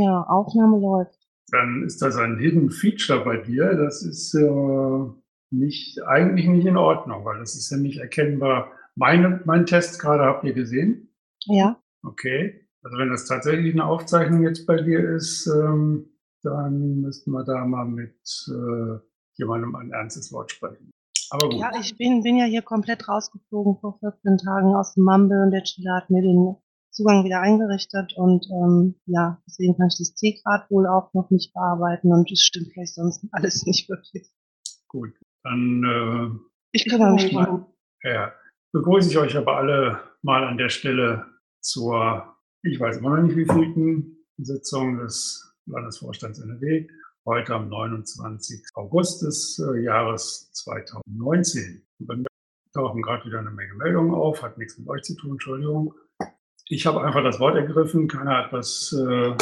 Ja, Aufnahme läuft. Dann ist das ein Hidden Feature bei dir. Das ist äh, nicht, eigentlich nicht in Ordnung, weil das ist ja nicht erkennbar. Meine, mein Test gerade habt ihr gesehen? Ja. Okay. Also wenn das tatsächlich eine Aufzeichnung jetzt bei dir ist, ähm, dann müssten wir da mal mit äh, jemandem ein ernstes Wort sprechen. Aber gut. Ja, ich bin, bin ja hier komplett rausgeflogen vor 14 Tagen aus dem Mumble und der Chiller hat mir den Zugang wieder eingerichtet und ähm, ja, deswegen kann ich das C-Grad wohl auch noch nicht bearbeiten und es stimmt vielleicht sonst alles nicht wirklich. Gut, dann äh, Ich kümmere mich drum. ja, begrüße ich euch aber alle mal an der Stelle zur, ich weiß immer noch nicht wievielten Sitzung des Landesvorstands NRW, heute am 29. August des äh, Jahres 2019. Und mir tauchen gerade wieder eine Menge Meldungen auf, hat nichts mit euch zu tun, Entschuldigung. Ich habe einfach das Wort ergriffen, keiner hat was, äh,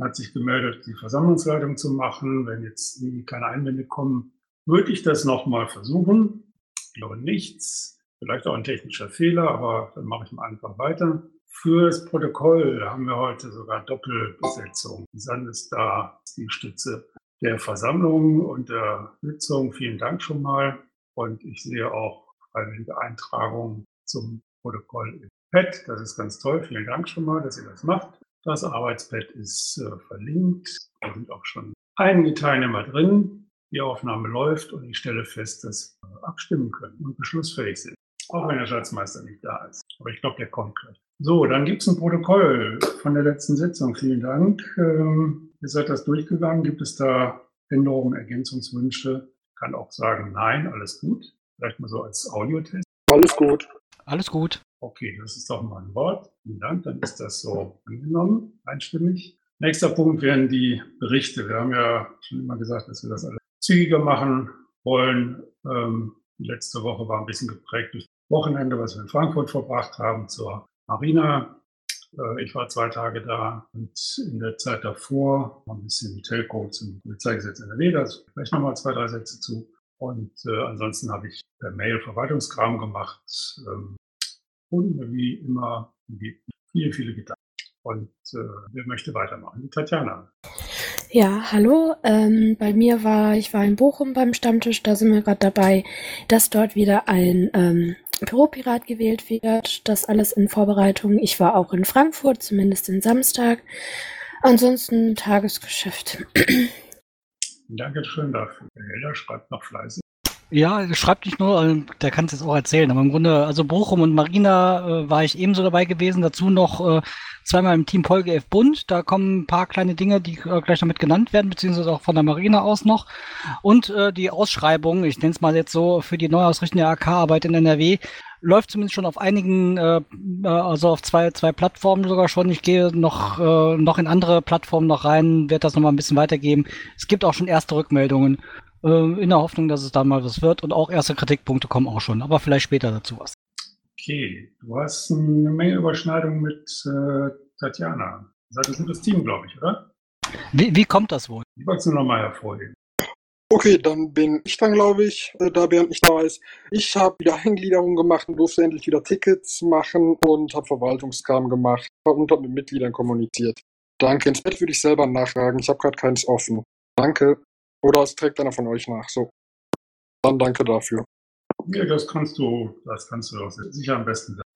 hat sich gemeldet, die Versammlungsleitung zu machen. Wenn jetzt keine Einwände kommen, würde ich das nochmal versuchen. Ich glaube nichts, vielleicht auch ein technischer Fehler, aber dann mache ich mal einfach weiter. Fürs Protokoll haben wir heute sogar Doppelbesetzung. San ist da die Stütze der Versammlung und der Sitzung. Vielen Dank schon mal. Und ich sehe auch freiwillige Eintragungen zum Protokoll Pad. Das ist ganz toll. Vielen Dank schon mal, dass ihr das macht. Das Arbeitspad ist äh, verlinkt. Da sind auch schon einige Teilnehmer drin. Die Aufnahme läuft und ich stelle fest, dass wir abstimmen können und beschlussfähig sind. Auch wenn der Schatzmeister nicht da ist. Aber ich glaube, der kommt gleich. So, dann gibt es ein Protokoll von der letzten Sitzung. Vielen Dank. Ähm, ihr seid das durchgegangen. Gibt es da Änderungen, Ergänzungswünsche? Ich kann auch sagen, nein, alles gut. Vielleicht mal so als Audiotest. Alles gut. Alles gut. Okay, das ist doch mal ein Wort. Vielen Dank. Dann ist das so angenommen, einstimmig. Nächster Punkt wären die Berichte. Wir haben ja schon immer gesagt, dass wir das alles zügiger machen wollen. Ähm, letzte Woche war ein bisschen geprägt durch das Wochenende, was wir in Frankfurt verbracht haben zur Marina. Äh, ich war zwei Tage da und in der Zeit davor ein bisschen Telco zum Polizeigesetz NRW. Da vielleicht nochmal zwei, drei Sätze zu. Und äh, ansonsten habe ich per Mail Verwaltungskram gemacht. Ähm, und wie immer viele, viele Gedanken. Und äh, wer möchte weitermachen? Die Tatjana. Ja, hallo. Ähm, bei mir war, ich war in Bochum beim Stammtisch, da sind wir gerade dabei, dass dort wieder ein ähm, Büropirat gewählt wird. Das alles in Vorbereitung. Ich war auch in Frankfurt, zumindest den Samstag. Ansonsten Tagesgeschäft. Danke schön dafür. Der Helder schreibt noch fleißig. Ja, schreibt nicht nur, äh, der kann es jetzt auch erzählen, aber im Grunde, also Bochum und Marina äh, war ich ebenso dabei gewesen. Dazu noch äh, zweimal im Team Polge F Bund. Da kommen ein paar kleine Dinge, die äh, gleich noch mit genannt werden, beziehungsweise auch von der Marina aus noch. Und äh, die Ausschreibung, ich nenne es mal jetzt so, für die Neuausrichtung der AK-Arbeit in NRW, läuft zumindest schon auf einigen, äh, äh, also auf zwei, zwei Plattformen sogar schon. Ich gehe noch, äh, noch in andere Plattformen noch rein, werde das nochmal ein bisschen weitergeben. Es gibt auch schon erste Rückmeldungen in der Hoffnung, dass es da mal was wird. Und auch erste Kritikpunkte kommen auch schon, aber vielleicht später dazu was. Okay, du hast eine Menge Überschneidung mit äh, Tatjana. Seid ein gutes Team, glaube ich, oder? Wie, wie kommt das wohl? Ich wollte es nur nochmal hervorheben. Okay, dann bin ich dann, glaube ich, äh, da Bernd nicht da ist. Ich habe wieder Eingliederung gemacht und durfte endlich wieder Tickets machen und habe Verwaltungskram gemacht und habe mit Mitgliedern kommuniziert. Danke. Ins Bett würde ich selber nachfragen. Ich habe gerade keins offen. Danke. Oder es trägt einer von euch nach. So. Dann danke dafür. Ja, das kannst du, das kannst du auch sicher am besten. sagen.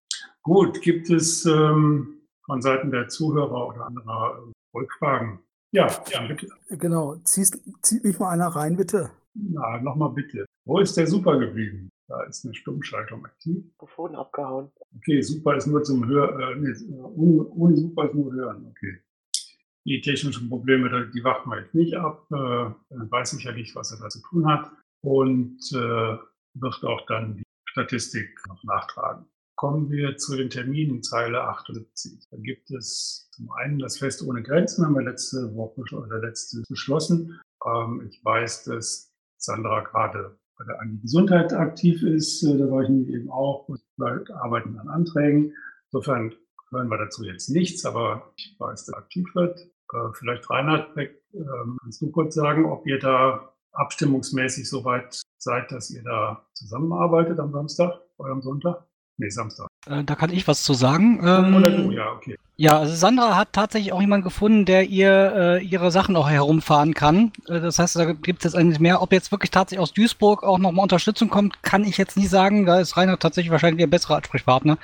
Gut, gibt es ähm, von Seiten der Zuhörer oder anderer Rückfragen? Ja, ja, bitte. Genau, ziehst, zieht mich mal einer rein, bitte. Na, nochmal bitte. Wo ist der Super geblieben? Da ist eine Stummschaltung aktiv. Mikrofon abgehauen. Okay, Super ist nur zum Hören. Äh, nee, ohne, ohne Super ist nur Hören. Okay. Die technischen Probleme, die warten wir jetzt nicht ab. Äh, dann weiß ich ja nicht, was er da zu tun hat. Und äh, wird auch dann die Statistik noch nachtragen. Kommen wir zu den Terminen, Zeile 78. Da gibt es zum einen das Fest ohne Grenzen, haben wir letzte Woche oder letzte beschlossen. Ähm, ich weiß, dass Sandra gerade bei der Gesundheit aktiv ist. Äh, da war ich eben auch und arbeiten an Anträgen. Insofern hören wir dazu jetzt nichts, aber ich weiß, dass er aktiv wird. Äh, vielleicht Reinhard, äh, kannst du kurz sagen, ob ihr da abstimmungsmäßig soweit seid, dass ihr da zusammenarbeitet am Samstag oder am Sonntag? Nee, Samstag. Äh, da kann ich was zu sagen. Ähm, Oder du, ja, okay. Ja, also Sandra hat tatsächlich auch jemanden gefunden, der ihr äh, ihre Sachen auch herumfahren kann. Äh, das heißt, da gibt es jetzt eigentlich mehr. Ob jetzt wirklich tatsächlich aus Duisburg auch nochmal Unterstützung kommt, kann ich jetzt nicht sagen. Da ist Rainer tatsächlich wahrscheinlich der bessere Ansprechpartner.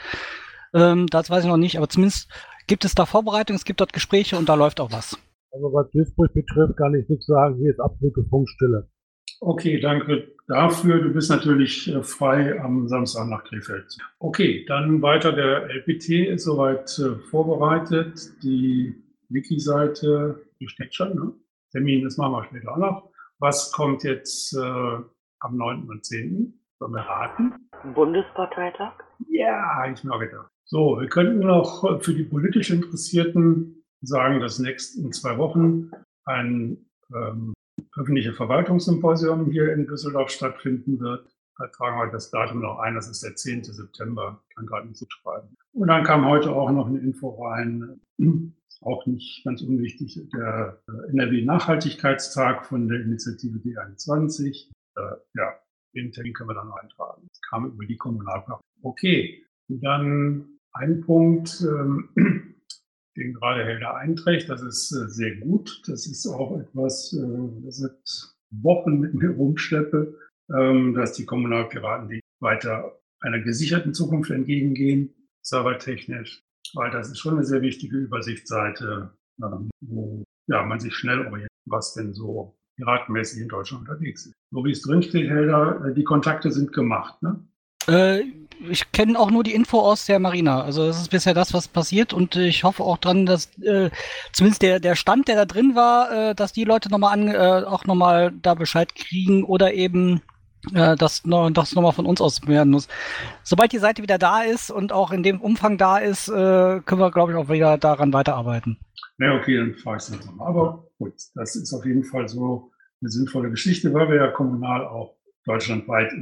Ähm, das weiß ich noch nicht, aber zumindest gibt es da Vorbereitungen, es gibt dort Gespräche und da läuft auch was. Also was Duisburg betrifft, kann ich nichts sagen. Hier ist absolute Funkstille. Okay, danke dafür. Du bist natürlich äh, frei am Samstag nach Krefeld. Okay, dann weiter. Der LPT ist soweit äh, vorbereitet. Die Wiki-Seite, die steht schon. Ne? Termin, das machen wir später auch noch. Was kommt jetzt äh, am 9. und 10.? Sollen wir raten? Bundesparteitag? Ja, ich auch gedacht. So, wir könnten noch für die politisch Interessierten sagen, dass nächst in zwei Wochen ein ähm, öffentliche Verwaltungssymposium hier in Düsseldorf stattfinden wird. Da tragen wir das Datum noch ein, das ist der 10. September, kann gerade nicht so schreiben. Und dann kam heute auch noch eine Info rein, auch nicht ganz unwichtig, der NRW-Nachhaltigkeitstag von der Initiative D21. Äh, ja, den Termin können wir dann eintragen. Das kam über die Kommunalpartei. Okay, dann ein Punkt, ähm, den gerade Helder einträgt, das ist äh, sehr gut. Das ist auch etwas, äh, das seit Wochen mit mir rumschleppe, ähm, dass die Kommunalpiraten die weiter einer gesicherten Zukunft entgegengehen, servertechnisch, weil das ist schon eine sehr wichtige Übersichtsseite, ähm, wo ja, man sich schnell orientiert, was denn so piratenmäßig in Deutschland unterwegs ist. So wie es drinsteht, Helder, äh, die Kontakte sind gemacht, ne? Äh, ich kenne auch nur die Info aus der Marina. Also das ist bisher das, was passiert und ich hoffe auch dran, dass äh, zumindest der, der Stand, der da drin war, äh, dass die Leute nochmal äh, auch nochmal da Bescheid kriegen oder eben äh, das noch, das nochmal von uns aus werden muss. Sobald die Seite wieder da ist und auch in dem Umfang da ist, äh, können wir, glaube ich, auch wieder daran weiterarbeiten. Na okay, dann frage ich es nochmal. Aber gut, das ist auf jeden Fall so eine sinnvolle Geschichte, weil wir ja kommunal auch deutschlandweit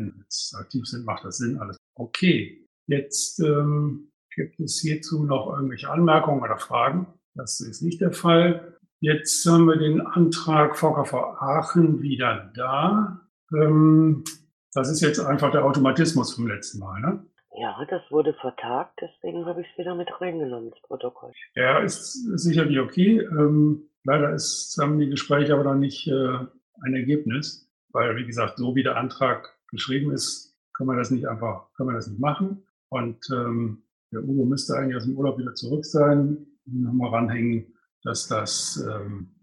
aktiv sind, macht das Sinn, alles okay. Jetzt ähm, gibt es hierzu noch irgendwelche Anmerkungen oder Fragen. Das ist nicht der Fall. Jetzt haben wir den Antrag VKV Aachen wieder da. Ähm, das ist jetzt einfach der Automatismus vom letzten Mal, ne? Ja, das wurde vertagt, deswegen habe ich es wieder mit reingenommen, das Protokoll. Ja, ist sicherlich okay. Ähm, leider ist, haben die Gespräche aber noch nicht äh, ein Ergebnis, weil, wie gesagt, so wie der Antrag geschrieben ist, können wir das nicht einfach, können wir das nicht machen. Und ähm, der Ugo müsste eigentlich aus dem Urlaub wieder zurück sein. Nochmal ranhängen, dass das ähm,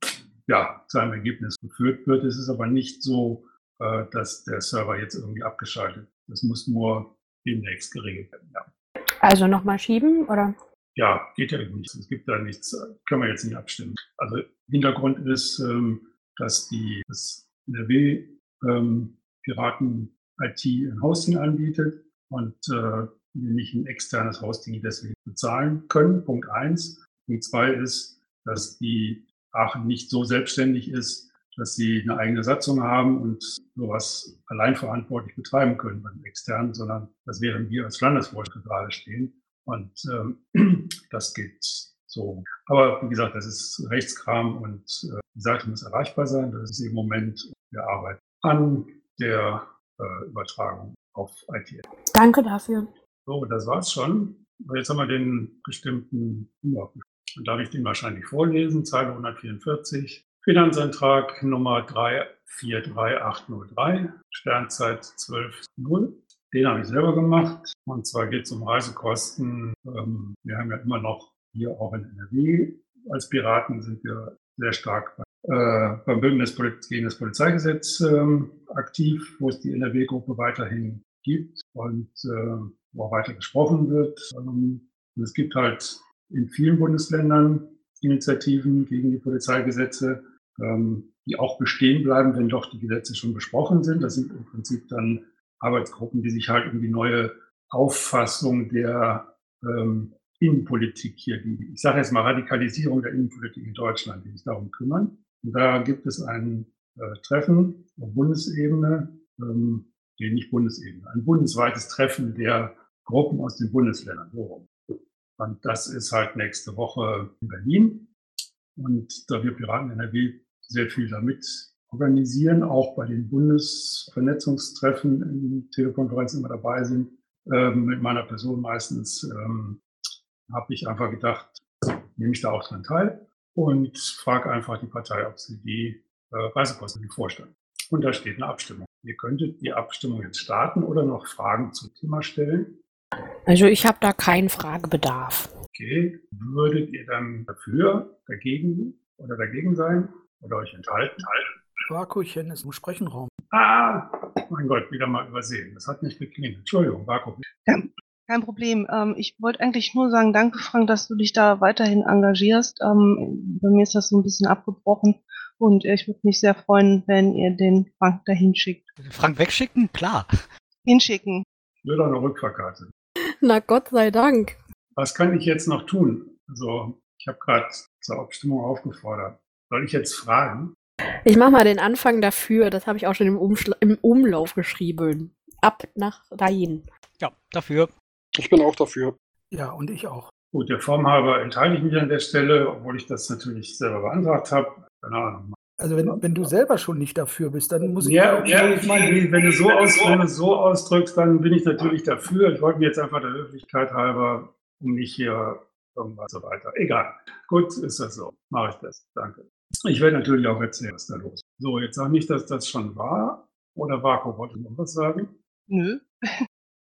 ja, zu einem Ergebnis geführt wird. Es ist aber nicht so, äh, dass der Server jetzt irgendwie abgeschaltet. Das muss nur demnächst geregelt werden. Ja, Also nochmal schieben, oder? ja geht ja nicht. Es gibt da nichts, können wir jetzt nicht abstimmen. Also Hintergrund ist, ähm, dass die das NRW ähm, Piraten IT ein Hosting anbietet und äh, nicht ein externes Hosting deswegen bezahlen können. Punkt eins. Punkt zwei ist, dass die Aachen nicht so selbstständig ist, dass sie eine eigene Satzung haben und sowas allein verantwortlich betreiben können beim externen, sondern das wären wir als Landesvorstand gerade stehen. Und ähm, das geht so. Aber wie gesagt, das ist Rechtskram und äh, die Seite muss erreichbar sein. Das ist im Moment, wir arbeiten an der äh, Übertragung auf ITL. Danke dafür. So, das war's schon. Jetzt haben wir den bestimmten Umlauf. Dann darf ich den wahrscheinlich vorlesen. Zeile 144. Finanzantrag Nummer 343803, Sternzeit 12.0. Den habe ich selber gemacht. Und zwar geht es um Reisekosten. Ähm, wir haben ja immer noch hier auch in NRW als Piraten sind wir sehr stark äh, beim Bündnis gegen das Polizeigesetz ähm, aktiv, wo es die NRW-Gruppe weiterhin gibt und äh, wo auch weiter gesprochen wird. Ähm, und es gibt halt in vielen Bundesländern Initiativen gegen die Polizeigesetze, ähm, die auch bestehen bleiben, wenn doch die Gesetze schon besprochen sind. Das sind im Prinzip dann Arbeitsgruppen, die sich halt um die neue Auffassung der ähm, Innenpolitik hier, die, ich sage jetzt mal Radikalisierung der Innenpolitik in Deutschland, die sich darum kümmern. Und da gibt es ein äh, Treffen auf Bundesebene, ähm, nee, nicht Bundesebene, ein bundesweites Treffen der Gruppen aus den Bundesländern. So. Und das ist halt nächste Woche in Berlin. Und da wir Piraten NRW sehr viel damit organisieren, auch bei den Bundesvernetzungstreffen in Telekonferenzen immer dabei sind, ähm, mit meiner Person meistens, ähm, habe ich einfach gedacht, nehme ich da auch dran teil und frage einfach die Partei, ob sie die äh, Reisekosten vorstellen. Und da steht eine Abstimmung. Ihr könntet die Abstimmung jetzt starten oder noch Fragen zum Thema stellen. Also ich habe da keinen Fragebedarf. Okay, würdet ihr dann dafür, dagegen oder dagegen sein oder euch enthalten? Vakuchen ist im Sprechenraum. Ah, mein Gott, wieder mal übersehen. Das hat nicht geklingelt. Entschuldigung, Vakuum. Kein Problem. Ähm, ich wollte eigentlich nur sagen, danke Frank, dass du dich da weiterhin engagierst. Ähm, bei mir ist das so ein bisschen abgebrochen und ich würde mich sehr freuen, wenn ihr den Frank dahin schickt. Frank wegschicken? Klar. Hinschicken. Ich will doch eine Rückfahrkarte. Na Gott sei Dank. Was kann ich jetzt noch tun? Also, ich habe gerade zur Abstimmung aufgefordert. Soll ich jetzt fragen? Ich mache mal den Anfang dafür. Das habe ich auch schon im, Umschla im Umlauf geschrieben. Ab nach dahin. Ja, dafür. Ich bin auch dafür. Ja, und ich auch. Gut, der Form halber enthalte ich mich an der Stelle, obwohl ich das natürlich selber beantragt habe. Keine Ahnung. Also wenn, wenn du selber schon nicht dafür bist, dann muss ich Ja, auch ja, ich meine, wenn du so aus, wenn du so ausdrückst, dann bin ich natürlich dafür. Ich wollte mir jetzt einfach der Höflichkeit halber, um nicht hier irgendwas so weiter. Egal. Gut, ist das so. Mache ich das. Danke. Ich werde natürlich auch erzählen, was da los ist. So, jetzt sag nicht, dass das schon war. Oder Vako, wollte noch was sagen? Nö.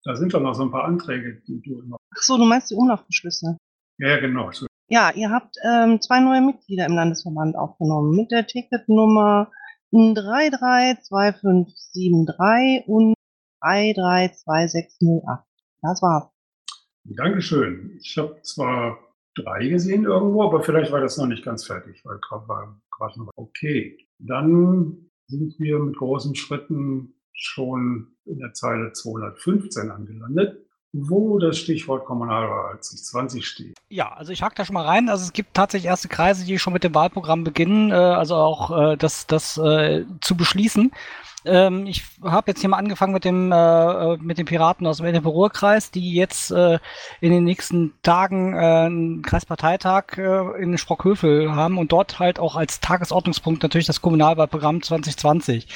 Da sind doch noch so ein paar Anträge, die du immer. Ach so, du meinst die Umlaufbeschlüsse. Ja, genau. Entschuldigung. Ja, ihr habt ähm, zwei neue Mitglieder im Landesverband aufgenommen mit der Ticketnummer 332573 und 332608. Das war's. Dankeschön. Ich habe zwar drei gesehen irgendwo, aber vielleicht war das noch nicht ganz fertig, weil gerade war gerade noch. Okay, dann sind wir mit großen Schritten schon in der Zeile 215 angelandet, wo das Stichwort Kommunalwahl 2020 steht. Ja, also ich hack da schon mal rein. Also es gibt tatsächlich erste Kreise, die schon mit dem Wahlprogramm beginnen, äh, also auch äh, das, das äh, zu beschließen. Ähm, ich habe jetzt hier mal angefangen mit dem äh, mit den Piraten aus dem Mecklenburg-Ruhr-Kreis, die jetzt äh, in den nächsten Tagen äh, einen Kreisparteitag äh, in Sprockhövel haben und dort halt auch als Tagesordnungspunkt natürlich das Kommunalwahlprogramm 2020.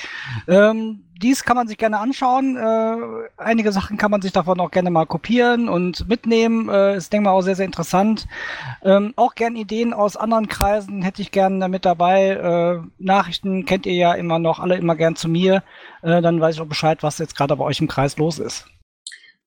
Ähm, dies kann man sich gerne anschauen. Äh, einige Sachen kann man sich davon auch gerne mal kopieren und mitnehmen. Äh, ist, denke mal, auch sehr, sehr interessant. Ähm, auch gern Ideen aus anderen Kreisen hätte ich gerne mit dabei. Äh, Nachrichten kennt ihr ja immer noch, alle immer gern zu mir. Äh, dann weiß ich auch Bescheid, was jetzt gerade bei euch im Kreis los ist.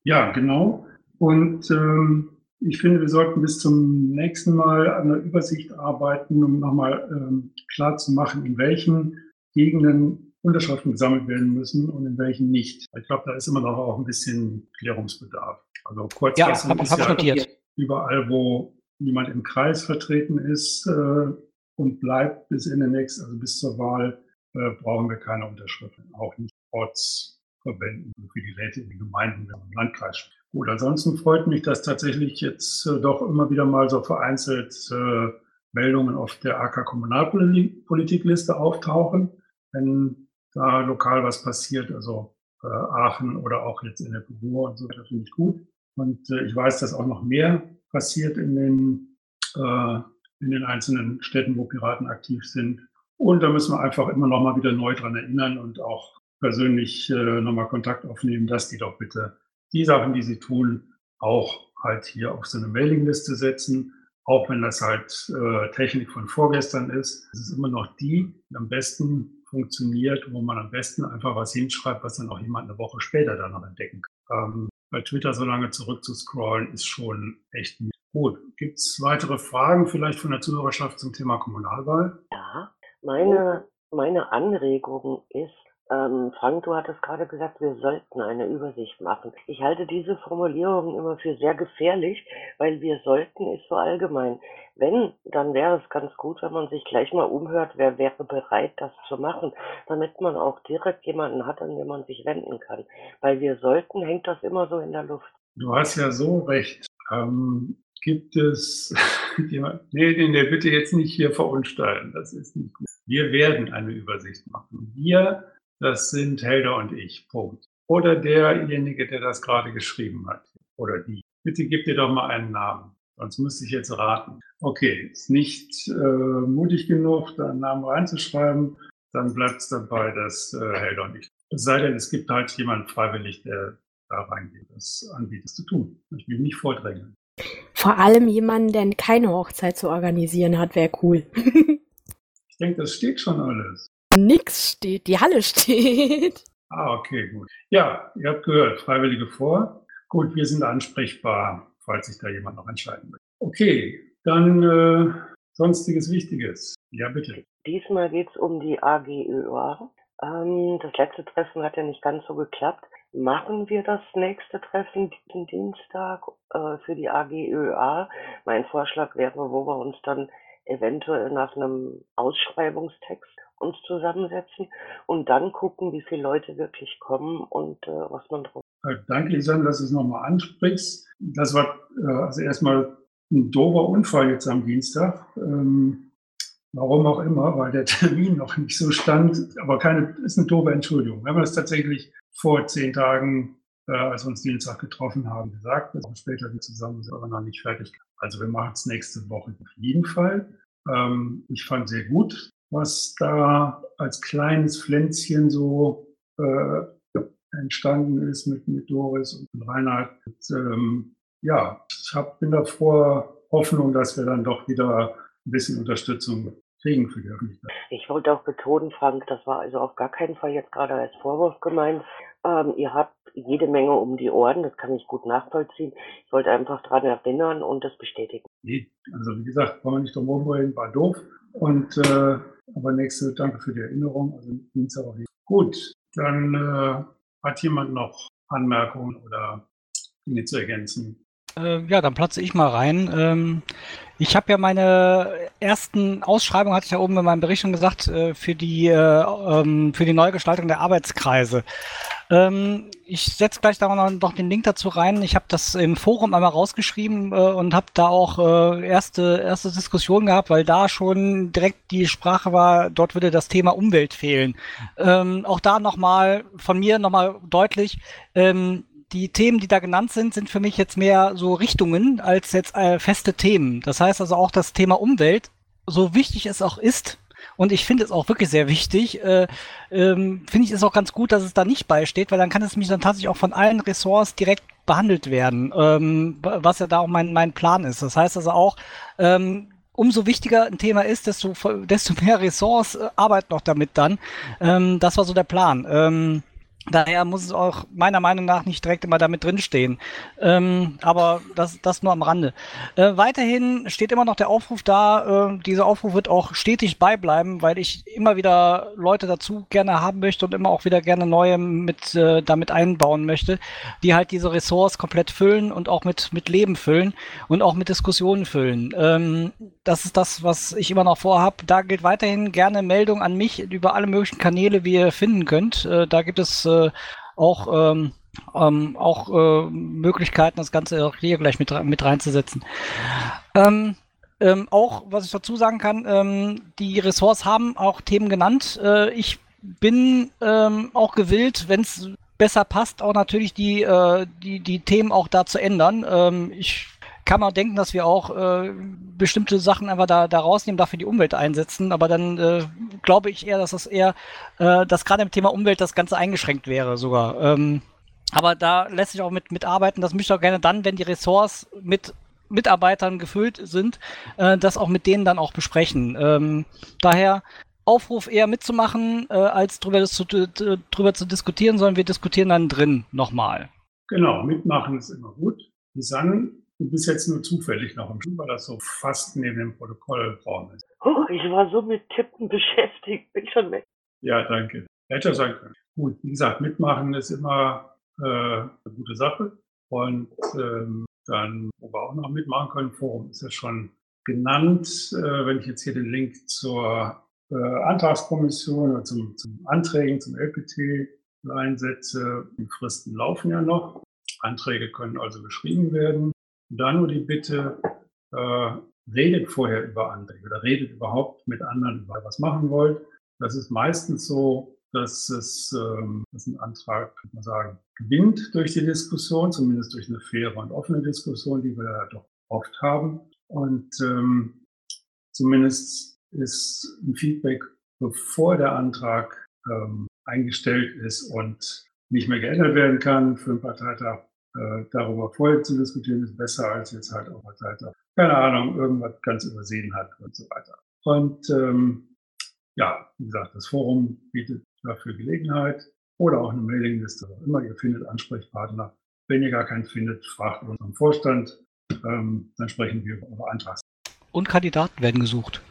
Ja, genau. Und ähm, ich finde, wir sollten bis zum nächsten Mal an der Übersicht arbeiten, um nochmal ähm, klar zu machen, in welchen Gegenden Unterschriften gesammelt werden müssen und in welchen nicht. Ich glaube, da ist immer noch auch ein bisschen Klärungsbedarf. Also Kurzfassung Ja, hab- ist ja notiert. überall, wo jemand im Kreis vertreten ist äh, und bleibt bis in den nächsten, also bis zur Wahl, äh, brauchen wir keine Unterschriften. Auch nicht Ortsverbänden für die Räte in den Gemeinden im Landkreis. Gut, ansonsten freut mich, dass tatsächlich jetzt äh, doch immer wieder mal so vereinzelt äh, Meldungen auf der AK Kommunalpolitikliste auftauchen, wenn da lokal was passiert, also äh, Aachen oder auch jetzt in der Ruhr und so, das finde ich gut. Und äh, ich weiß, dass auch noch mehr passiert in den, äh, in den einzelnen Städten, wo Piraten aktiv sind. Und da müssen wir einfach immer noch mal wieder neu dran erinnern und auch persönlich äh, nochmal Kontakt aufnehmen, dass die doch bitte die Sachen, die sie tun, auch halt hier auf so eine Mailingliste setzen, auch wenn das halt äh, Technik von vorgestern ist. Es ist immer noch die, die am besten funktioniert, wo man am besten einfach was hinschreibt, was dann auch jemand eine Woche später dann noch entdecken kann. Ähm, bei Twitter so lange zurück zu scrollen, ist schon echt gut. Gibt es weitere Fragen vielleicht von der Zuhörerschaft zum Thema Kommunalwahl? Ja, meine, meine Anregung ist, ähm, Frank, du hattest gerade gesagt, wir sollten eine Übersicht machen. Ich halte diese Formulierung immer für sehr gefährlich, weil wir sollten ist so allgemein. Wenn, dann wäre es ganz gut, wenn man sich gleich mal umhört, wer wäre bereit, das zu machen, damit man auch direkt jemanden hat, an den man sich wenden kann. Weil wir sollten, hängt das immer so in der Luft. Du hast ja so recht. Ähm, gibt es jemand, nee, den der bitte jetzt nicht hier verunstalten. Das ist nicht gut. Wir werden eine Übersicht machen. Wir, das sind Helder und ich. Punkt. Oder derjenige, der das gerade geschrieben hat. Oder die. Bitte gib dir doch mal einen Namen. Sonst müsste ich jetzt raten. Okay, ist nicht äh, mutig genug, da einen Namen reinzuschreiben, dann bleibt es dabei, dass äh, Helder und ich. Es sei denn, es gibt halt jemand freiwillig, der da reingeht, das anbietet zu tun. Ich will nicht vordrängeln. Vor allem jemanden, der keine Hochzeit zu organisieren hat, wäre cool. ich denke, das steht schon alles. Nix steht, die Halle steht. Ah, okay, gut. Ja, ihr habt gehört, Freiwillige vor. Gut, wir sind ansprechbar, falls sich da jemand noch entscheiden will. Okay, dann äh, sonstiges Wichtiges. Ja, bitte. Diesmal geht es um die AGÖA. Ähm, das letzte Treffen hat ja nicht ganz so geklappt. Machen wir das nächste Treffen diesen Dienstag äh, für die AGÖA? Mein Vorschlag wäre, wo wir uns dann eventuell nach einem Ausschreibungstext uns zusammensetzen und dann gucken, wie viele Leute wirklich kommen und äh, was man drauf. Äh, danke, Lisanne, dass du es nochmal ansprichst. Das war äh, also erstmal ein doofer Unfall jetzt am Dienstag. Ähm, warum auch immer, weil der Termin noch nicht so stand, aber keine, ist eine doofe Entschuldigung. Wir haben das tatsächlich vor zehn Tagen, äh, als wir uns Dienstag getroffen haben, gesagt, dass wir später zusammen sind, aber noch nicht fertig. Also wir machen es nächste Woche auf jeden Fall. Ähm, ich fand sehr gut, was da als kleines Pflänzchen so äh, entstanden ist mit, mit Doris und Reinhard. Und, ähm, ja, ich hab, bin davor Hoffnung, dass wir dann doch wieder ein bisschen Unterstützung kriegen für die Öffentlichkeit. Ich wollte auch betonen, Frank, das war also auf gar keinen Fall jetzt gerade als Vorwurf gemeint. Ähm, ihr habt jede Menge um die Ohren, das kann ich gut nachvollziehen. Ich wollte einfach daran erinnern und das bestätigen. Nee, also wie gesagt, wollen wir nicht drum rumreden, war doof. Und äh, aber nächste, danke für die Erinnerung. Also Dienstag auch nicht. Gut, dann äh, hat jemand noch Anmerkungen oder Dinge zu ergänzen? Äh, ja, dann platze ich mal rein. Ähm, ich habe ja meine ersten Ausschreibungen, hatte ich ja oben in meinem Bericht schon gesagt, äh, für die, äh, ähm, für die Neugestaltung der Arbeitskreise. Ähm, ich setze gleich da noch, noch den Link dazu rein. Ich habe das im Forum einmal rausgeschrieben äh, und habe da auch äh, erste, erste Diskussionen gehabt, weil da schon direkt die Sprache war, dort würde das Thema Umwelt fehlen. Ähm, auch da nochmal von mir nochmal deutlich, ähm, die Themen, die da genannt sind, sind für mich jetzt mehr so Richtungen als jetzt äh, feste Themen. Das heißt also auch das Thema Umwelt, so wichtig es auch ist, und ich finde es auch wirklich sehr wichtig. Äh, ähm, finde ich es auch ganz gut, dass es da nicht beisteht, weil dann kann es mich dann tatsächlich auch von allen Ressorts direkt behandelt werden, ähm, was ja da auch mein, mein Plan ist. Das heißt also auch, ähm, umso wichtiger ein Thema ist, desto, desto mehr Ressorts äh, arbeiten noch damit dann. Ähm, das war so der Plan. Ähm, Daher muss es auch meiner Meinung nach nicht direkt immer damit drinstehen. Ähm, aber das, das nur am Rande. Äh, weiterhin steht immer noch der Aufruf da. Äh, dieser Aufruf wird auch stetig beibleiben, weil ich immer wieder Leute dazu gerne haben möchte und immer auch wieder gerne neue mit äh, damit einbauen möchte, die halt diese Ressorts komplett füllen und auch mit, mit Leben füllen und auch mit Diskussionen füllen. Ähm, das ist das, was ich immer noch vorhab. Da gilt weiterhin gerne Meldung an mich über alle möglichen Kanäle, wie ihr finden könnt. Äh, da gibt es äh, auch ähm, ähm, auch äh, Möglichkeiten, das Ganze auch hier gleich mit, mit reinzusetzen. Ähm, ähm, auch, was ich dazu sagen kann, ähm, die Ressorts haben auch Themen genannt. Äh, ich bin ähm, auch gewillt, wenn es besser passt, auch natürlich die, äh, die, die Themen auch da zu ändern. Ähm, ich kann man denken, dass wir auch äh, bestimmte Sachen einfach da, da rausnehmen, dafür die Umwelt einsetzen. Aber dann äh, glaube ich eher, dass das eher, äh, dass gerade im Thema Umwelt das Ganze eingeschränkt wäre sogar. Ähm, aber da lässt sich auch mit, mit. Das möchte ich auch gerne dann, wenn die Ressorts mit Mitarbeitern gefüllt sind, äh, das auch mit denen dann auch besprechen. Ähm, daher Aufruf eher mitzumachen, äh, als drüber, zu, drüber zu diskutieren, sondern wir diskutieren dann drin nochmal. Genau, mitmachen ist immer gut. Lisanne, Du bist jetzt nur zufällig noch im Schuh, weil das so fast neben dem Protokollraum ist. Oh, ich war so mit Tippen beschäftigt, bin schon weg. Ja, danke. Hätte sein können. Gut, wie gesagt, mitmachen ist immer äh, eine gute Sache. Und ähm, dann, wo wir auch noch mitmachen können, Forum ist ja schon genannt. Äh, wenn ich jetzt hier den Link zur äh, Antragskommission oder zum, zum Anträgen zum LPT einsetze, die Fristen laufen ja noch. Anträge können also geschrieben werden. Da nur die Bitte, äh, redet vorher über Anträge oder redet überhaupt mit anderen über was machen wollt. Das ist meistens so, dass es ähm, dass ein Antrag, kann man sagen, gewinnt durch die Diskussion, zumindest durch eine faire und offene Diskussion, die wir ja doch oft haben. Und ähm, zumindest ist ein Feedback, bevor der Antrag ähm, eingestellt ist und nicht mehr geändert werden kann für einen Parteitag. Äh, darüber vorher zu diskutieren ist besser als jetzt halt auf Parteitag. Keine Ahnung, irgendwas ganz übersehen hat und so weiter. Und ähm, ja, wie gesagt, das Forum bietet dafür Gelegenheit oder auch eine Mailingliste, auch immer. Ihr findet Ansprechpartner. Wenn ihr gar keinen findet, fragt unseren Vorstand. Ähm, dann sprechen wir über eure Antrags. Und Kandidaten werden gesucht.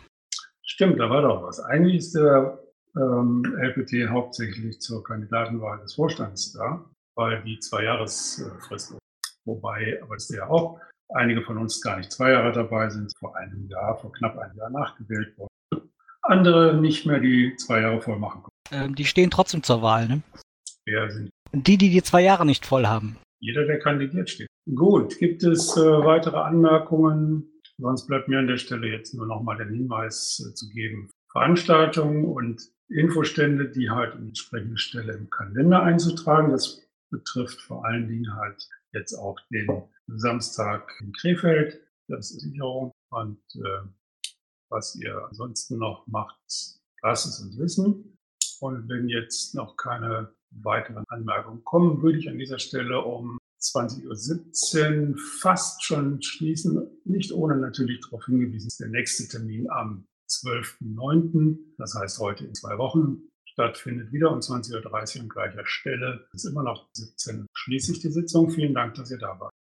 Stimmt, da war doch was. Eigentlich ist der ähm, LPT hauptsächlich zur Kandidatenwahl des Vorstands da, weil die Zwei-Jahres-Frist Wobei, aber ist ja auch, einige von uns gar nicht zwei Jahre dabei sind, vor einem Jahr, vor knapp einem Jahr nachgewählt worden. Andere nicht mehr die zwei Jahre voll machen können. Ähm, die stehen trotzdem zur Wahl, ne? Wer sind die, die die zwei Jahre nicht voll haben? Jeder, der kandidiert, steht. Gut, gibt es äh, weitere Anmerkungen? Sonst bleibt mir an der Stelle jetzt nur nochmal den Hinweis äh, zu geben. Veranstaltungen und Infostände, die halt an entsprechende Stelle im Kalender einzutragen. Das betrifft vor allen Dingen halt jetzt auch den Samstag in Krefeld. Das ist Sicherung. Und äh, was ihr ansonsten noch macht, lasst es uns wissen. Und wenn jetzt noch keine weiteren Anmerkungen kommen, würde ich an dieser Stelle um 20.17 Uhr fast schon schließen. Nicht ohne natürlich darauf hingewiesen, dass der nächste Termin am 12.09., das heißt heute in zwei Wochen, stattfindet, wieder um 20.30 Uhr an gleicher Stelle. Es ist immer noch 17 Uhr. Schließe ich die Sitzung. Vielen Dank, dass ihr da wart.